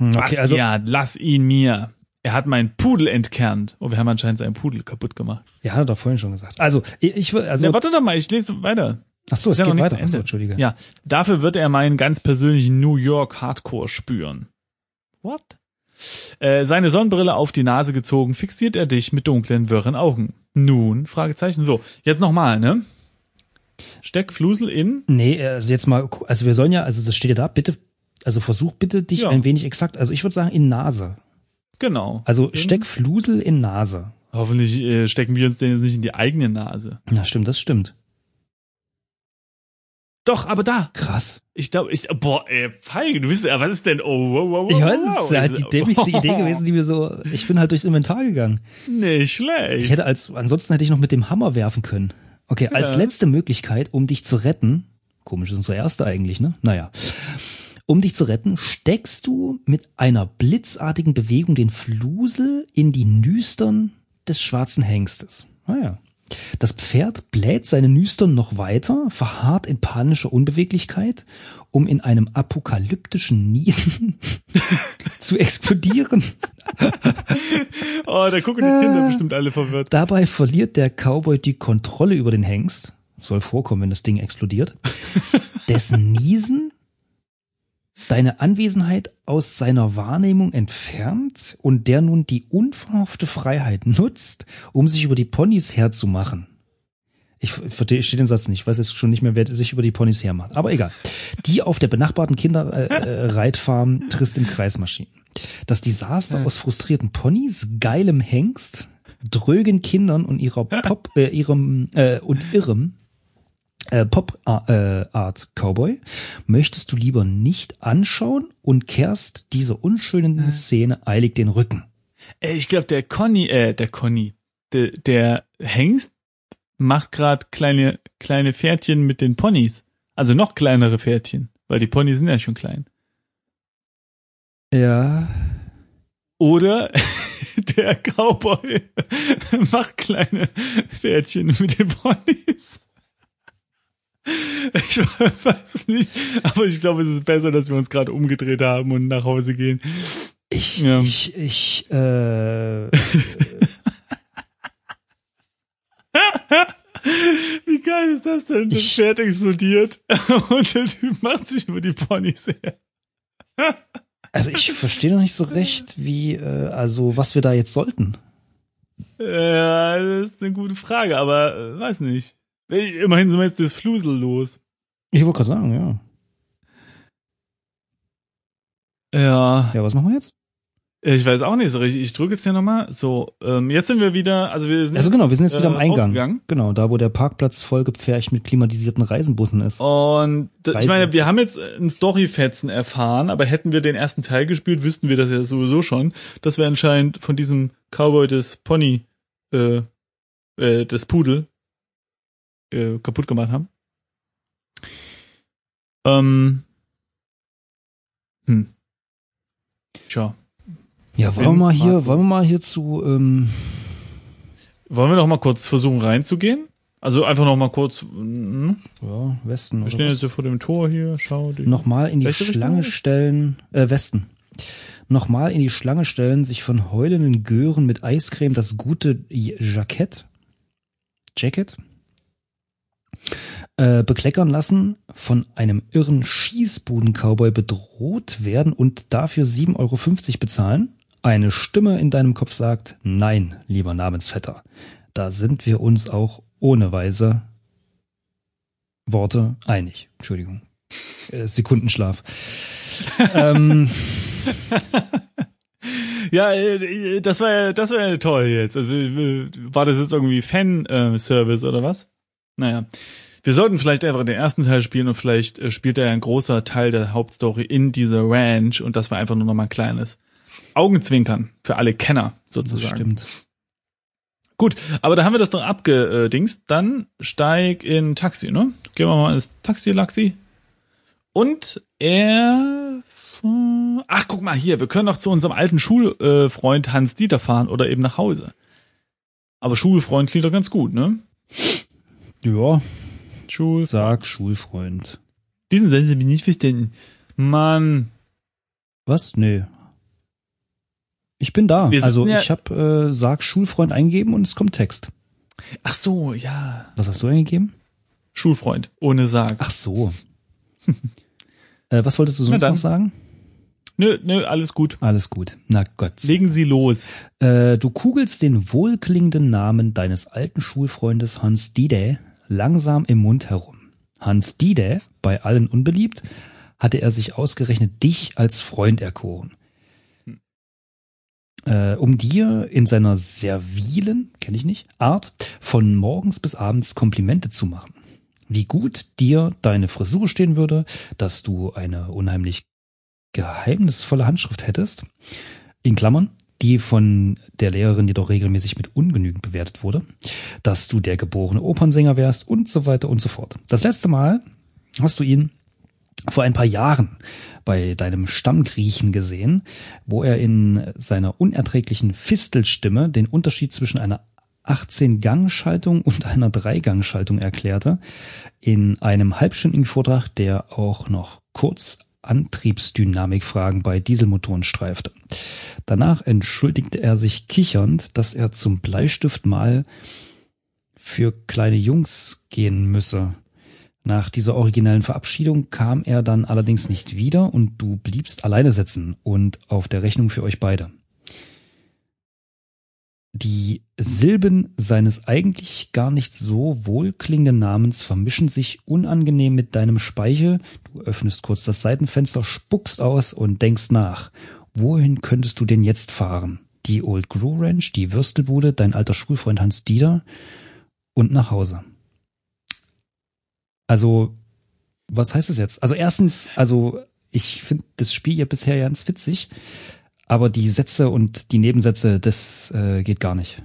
Hm, Okay, also, Bastian, lass ihn mir. Er hat meinen Pudel entkernt. Oh, wir haben anscheinend seinen Pudel kaputt gemacht. ja, hat er doch vorhin schon gesagt. Also, ich, will, also, ja, warte doch mal, ich lese weiter. ach so, es ist ja noch geht nicht weiter. zu Ach so, Ende. Entschuldige. Ja, dafür wird er meinen ganz persönlichen New York Hardcore spüren. What? Äh, seine Sonnenbrille auf die Nase gezogen, fixiert er dich mit dunklen, wirren Augen. Nun? Fragezeichen. So, jetzt nochmal, ne? Steck Flusel in. Nee, also jetzt mal, also wir sollen ja, also das steht ja da, bitte, also versuch bitte dich Ja. ein wenig exakt, also ich würde sagen in Nase. Genau. Also in, steck Flusel in Nase. Hoffentlich äh, stecken wir uns den jetzt nicht in die eigene Nase. Ja, stimmt, das stimmt. Doch, aber da. Krass. Ich glaube, ich, boah, ey, Feige, du bist, ja, was ist denn, oh, wow, wow, wow, Ich weiß, es ist halt die dämlichste [laughs] Idee gewesen, die mir so, ich bin halt durchs Inventar gegangen. Nicht Ich schlecht. hätte als, ansonsten hätte ich noch mit dem Hammer werfen können. Okay, als Ja. letzte Möglichkeit, um dich zu retten, komisch ist unsere erste eigentlich, ne? Naja. Um dich zu retten, steckst du mit einer blitzartigen Bewegung den Flusel in die Nüstern des schwarzen Hengstes. Naja. Das Pferd bläht seine Nüstern noch weiter, verharrt in panischer Unbeweglichkeit, um in einem apokalyptischen Niesen [laughs] zu explodieren. Oh, da gucken die Kinder bestimmt alle verwirrt. Dabei verliert der Cowboy die Kontrolle über den Hengst. Soll vorkommen, wenn das Ding explodiert. Dessen Niesen deine Anwesenheit aus seiner Wahrnehmung entfernt und der nun die unverhoffte Freiheit nutzt, um sich über die Ponys herzumachen. Ich verstehe den Satz nicht. Ich weiß jetzt schon nicht mehr, wer sich über die Ponys hermacht. Aber egal. Die auf der benachbarten Kinderreitfarm äh, Trist im Kreis marschieren. Das Desaster aus frustrierten Ponys, geilem Hengst, drögen Kindern und ihrer [laughs] Pop, äh, ihrem äh, und irrem äh, Pop-Art Cowboy möchtest du lieber nicht anschauen und kehrst dieser unschönen Szene eilig den Rücken. Ich glaube, der Conny, äh, der Conny, der, der Hengst macht gerade kleine, kleine Pferdchen mit den Ponys. Also noch kleinere Pferdchen, weil die Ponys sind ja schon klein. Ja. Oder [laughs] der Cowboy [laughs] macht kleine Pferdchen mit den Ponys. Ich weiß nicht, aber ich glaube, es ist besser, dass wir uns gerade umgedreht haben und nach Hause gehen. Ich, Ja. ich, ich, äh, [laughs] [laughs] Wie geil ist das denn? Das Ich- Pferd explodiert [laughs] und der Typ macht sich über die Ponys her. [laughs] also ich verstehe noch nicht so recht, wie, äh, also was wir da jetzt sollten. Ja, das ist eine gute Frage, aber äh, weiß nicht. Immerhin sind wir jetzt das Flusel los. Ich wollte gerade sagen, ja. Ja, Ja, was machen wir jetzt? Ich weiß auch nicht so richtig. Ich drücke jetzt hier nochmal. So, ähm, jetzt sind wir wieder, also wir sind Also genau, wir sind jetzt wieder am äh, Eingang. rausgegangen. Genau, da wo der Parkplatz vollgepfercht mit klimatisierten Reisenbussen ist. Und d- ich meine, wir haben jetzt ein Storyfetzen erfahren, aber hätten wir den ersten Teil gespielt, wüssten wir das ja sowieso schon, dass wir anscheinend von diesem Cowboy des Pony, äh, äh, des Pudel, äh, kaputt gemacht haben. Ähm. Hm. Tja. Ja, wollen wir mal hier, wollen wir mal hier zu, ähm, Wollen wir noch mal kurz versuchen reinzugehen? Also einfach noch mal kurz. hm, ja, Westen Wir stehen jetzt hier vor dem Tor hier. Schau. Die, Nochmal in die Welche Richtung? Schlange stellen, äh, Westen. Nochmal in die Schlange stellen, sich von heulenden Gören mit Eiscreme das gute Jackett, Jacket, äh, bekleckern lassen, von einem irren Schießbuden-Cowboy bedroht werden und dafür 7,50 Euro bezahlen. Eine Stimme in deinem Kopf sagt, nein, lieber Namensvetter. Da sind wir uns auch ohne weise Worte einig. Entschuldigung. Äh, Sekundenschlaf. [laughs] ähm, Ja, äh, das war ja, das war ja toll jetzt. Also äh, war das jetzt irgendwie Fan-Service oder was? Naja. Wir sollten vielleicht einfach den ersten Teil spielen und vielleicht spielt er ja ein großer Teil der Hauptstory in dieser Ranch und das war einfach nur noch mal ein kleines Augenzwinkern für alle Kenner sozusagen. stimmt. Gut, aber da haben wir das doch abgedingst. Dann steig in Taxi, ne? Gehen wir mal ins Taxi, Laxi. Und er. Ach, guck mal hier, wir können doch zu unserem alten Schulfreund Hans Dieter fahren oder eben nach Hause. Aber Schulfreund klingt doch ganz gut, ne? Ja, Schul. sag Schulfreund. Diesen Satz habe ich nicht verstanden. Mann. Was? Nee. Ich bin da. Wir Also ja- ich habe äh, sag Schulfreund eingegeben und es kommt Text. Ach so, ja. Was hast du eingegeben? Schulfreund, ohne Sarg. Ach so. [laughs] äh, was wolltest du sonst noch sagen? Nö, nö, alles gut. Alles gut. Na Gott. Legen Sie los. Äh, du kugelst den wohlklingenden Namen deines alten Schulfreundes Hans Dide langsam im Mund herum. Hans Dide, bei allen unbeliebt, hatte er sich ausgerechnet dich als Freund erkoren. Äh, um dir in seiner servilen, kenne ich nicht, Art von morgens bis abends Komplimente zu machen. Wie gut dir deine Frisur stehen würde, dass du eine unheimlich geheimnisvolle Handschrift hättest, in Klammern, die von der Lehrerin jedoch regelmäßig mit ungenügend bewertet wurde, dass du der geborene Opernsänger wärst und so weiter und so fort. Das letzte Mal hast du ihn vor ein paar Jahren bei deinem Stammgriechen gesehen, wo er in seiner unerträglichen Fistelstimme den Unterschied zwischen einer 18-Gang-Schaltung und einer Dreigang-Schaltung erklärte, in einem halbstündigen Vortrag, der auch noch kurz Antriebsdynamikfragen bei Dieselmotoren streifte. Danach entschuldigte er sich kichernd, dass er zum Bleistift mal für kleine Jungs gehen müsse. Nach dieser originellen Verabschiedung kam er dann allerdings nicht wieder und du bliebst alleine sitzen und auf der Rechnung für euch beide. Die Silben seines eigentlich gar nicht so wohlklingenden Namens vermischen sich unangenehm mit deinem Speichel. Du öffnest kurz das Seitenfenster, spuckst aus und denkst nach. Wohin könntest du denn jetzt fahren? Die Old Grew Ranch, die Würstelbude, dein alter Schulfreund Hans Dieter und nach Hause. Also, was heißt das jetzt? Also erstens, also ich finde das Spiel ja bisher ganz witzig. Aber die Sätze und die Nebensätze, das äh, geht gar nicht.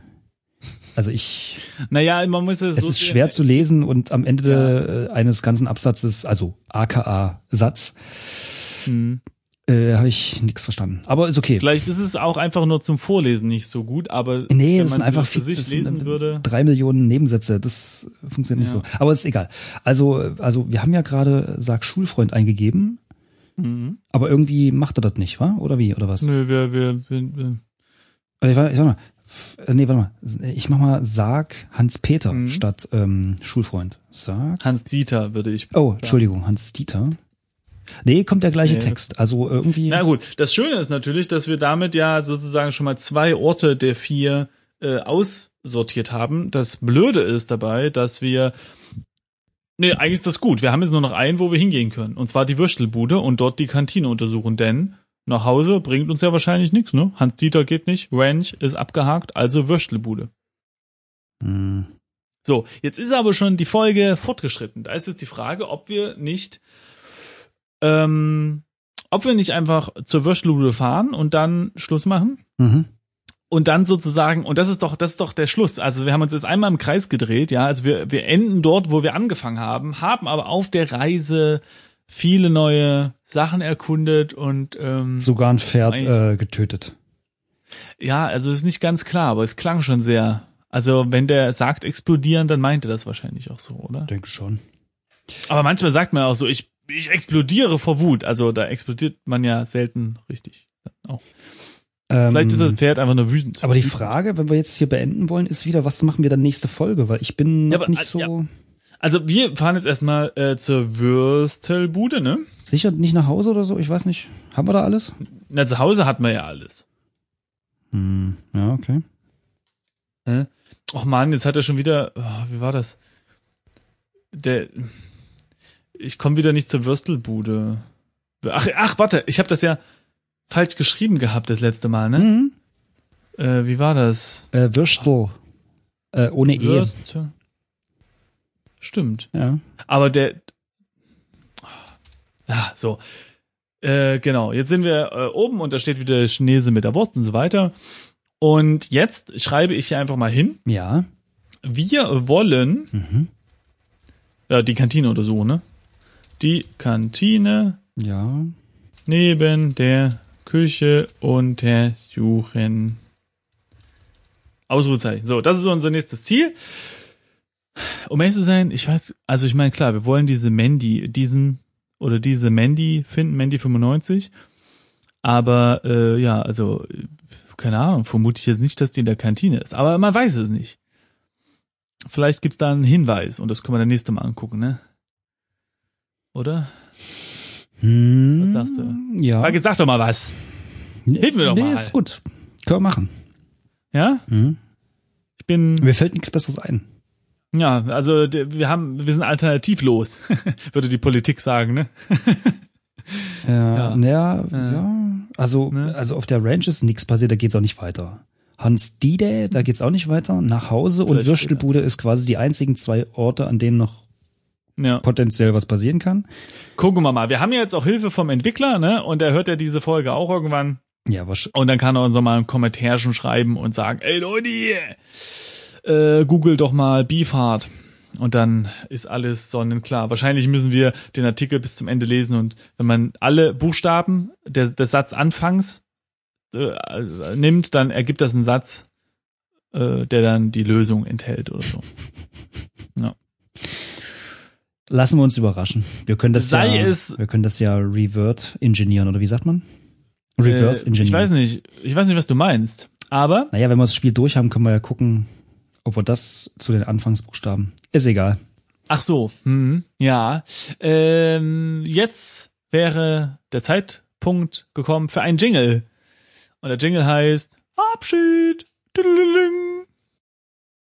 Also ich. [laughs] Naja, man muss es. Es so ist schwer zu lesen und am Ende ja. Äh, eines ganzen Absatzes, also AKA Satz, hm. Äh, habe ich nichts verstanden. Aber ist okay. Vielleicht ist es auch einfach nur zum Vorlesen nicht so gut, aber nee, das sind einfach für sich lesen würde. Drei Millionen Nebensätze, das funktioniert ja. nicht so. Aber ist egal. Also, also wir haben ja gerade Sag Schulfreund eingegeben Mhm. Aber irgendwie macht er das nicht, wa? Oder wie? Oder was? Nö, wir, wir, wir, wir. Ich, ich sag mal, äh, nee, warte mal. Ich mach mal Sag Hans-Peter mhm. statt ähm, Schulfreund. Sag. Hans-Dieter würde ich. Oh, Entschuldigung, Hans-Dieter. Nee, kommt der gleiche nee. Text. Also irgendwie. Na gut, das Schöne ist natürlich, dass wir damit ja sozusagen schon mal zwei Orte der vier äh, aussortiert haben. Das Blöde ist dabei, dass wir Nee, eigentlich ist das gut. Wir haben jetzt nur noch einen, wo wir hingehen können. Und zwar die Würstelbude und dort die Kantine untersuchen. Denn nach Hause bringt uns ja wahrscheinlich nichts, ne? Hans-Dieter geht nicht, Ranch ist abgehakt, also Würstelbude. Hm. So, jetzt ist aber schon die Folge fortgeschritten. Da ist jetzt die Frage, ob wir nicht, ähm, ob wir nicht einfach zur Würstelbude fahren und dann Schluss machen. Mhm und dann sozusagen, und das ist doch, das ist doch der Schluss. Also wir haben uns jetzt einmal im Kreis gedreht, ja. Also wir, wir enden dort, wo wir angefangen haben, haben aber auf der Reise viele neue Sachen erkundet und ähm, sogar ein Pferd äh, getötet. Ja, also ist nicht ganz klar, aber es klang schon sehr. Also wenn der sagt explodieren, dann meinte das wahrscheinlich auch so, oder? Denke schon. Aber manchmal sagt man auch so, ich, ich explodiere vor Wut. Also da explodiert man ja selten richtig. Auch. Vielleicht ist das ähm, Pferd einfach nur wütend. Aber die Frage, wenn wir jetzt hier beenden wollen, ist wieder, was machen wir dann nächste Folge? Weil ich bin noch ja, aber, nicht so. Ja. Also wir fahren jetzt erstmal äh, zur Würstelbude, ne? Sicher nicht nach Hause oder so? Ich weiß nicht. Haben wir da alles? Na, zu Hause hat man ja alles. Hm, ja, okay. Hä? Och man, jetzt hat er schon wieder. Oh, wie war das? Der. Ich komme wieder nicht zur Würstelbude. Ach, ach, warte, ich habe das ja falsch geschrieben gehabt das letzte Mal, ne? Mhm. Äh, wie war das? Äh, Würstel. Äh, ohne E. Würstel. Stimmt. Ja. Aber der. Ja, so. Äh, genau. Jetzt sind wir äh, oben und da steht wieder Chinese mit der Wurst und so weiter. Und jetzt schreibe ich hier einfach mal hin. Ja. Wir wollen mhm. ja, die Kantine untersuchen, ne? Die Kantine. Ja. Neben der Küche untersuchen. Ausrufezeichen. So, das ist unser nächstes Ziel. Um ehrlich zu sein, ich weiß, also ich meine, klar, wir wollen diese Mandy, diesen oder diese Mandy finden, Mandy 95. Aber äh, ja, also, keine Ahnung, vermute ich jetzt nicht, dass die in der Kantine ist. Aber man weiß es nicht. Vielleicht gibt's da einen Hinweis und das können wir dann nächste Mal angucken, ne? Oder? Hm, was sagst du? Ja. Frage, sag doch mal was. Hilf mir doch nee, mal. Nee, ist gut. Können wir machen. Ja? Mhm. Ich bin. Mir fällt nichts Besseres ein. Ja, also wir haben, wir sind alternativlos, [laughs] würde die Politik sagen, ne? ja, [laughs] ja, ja, ja. Also, ne? also auf der Ranch ist nichts passiert, da geht's auch nicht weiter. Hans Dide, da geht's auch nicht weiter. Nach Hause Vielleicht und Würstelbude ist quasi die einzigen zwei Orte, an denen noch ja. potenziell was passieren kann. Gucken wir mal. Wir haben ja jetzt auch Hilfe vom Entwickler, ne? Und er hört ja diese Folge auch irgendwann. Ja, wahrscheinlich. Und dann kann er uns noch mal ein Kommentarchen schreiben und sagen, ey Leute, äh, google doch mal Beefheart. Und dann ist alles sonnenklar. Wahrscheinlich müssen wir den Artikel bis zum Ende lesen und wenn man alle Buchstaben des, des Satzanfangs äh, nimmt, dann ergibt das einen Satz äh, der dann die Lösung enthält oder so. [laughs] Ja. Lassen wir uns überraschen. Wir können das Sei ja, es- wir können das ja revert engineeren oder wie sagt man? Reverse Äh, engineeren. ich weiß nicht, ich weiß nicht, was du meinst. Aber Naja, wenn wir das Spiel durch haben, können wir ja gucken, ob wir das zu den Anfangsbuchstaben. Ist egal. Ach so, hm, ja. Ähm, jetzt wäre der Zeitpunkt gekommen für einen Jingle. Und der Jingle heißt Abschied.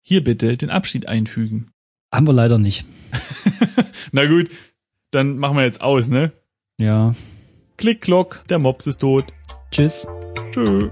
Hier bitte den Abschied einfügen. Haben wir leider nicht. [laughs] Na gut, dann machen wir jetzt aus, ne? Ja. Klick, Klock, der Mops ist tot. Tschüss. Tschö.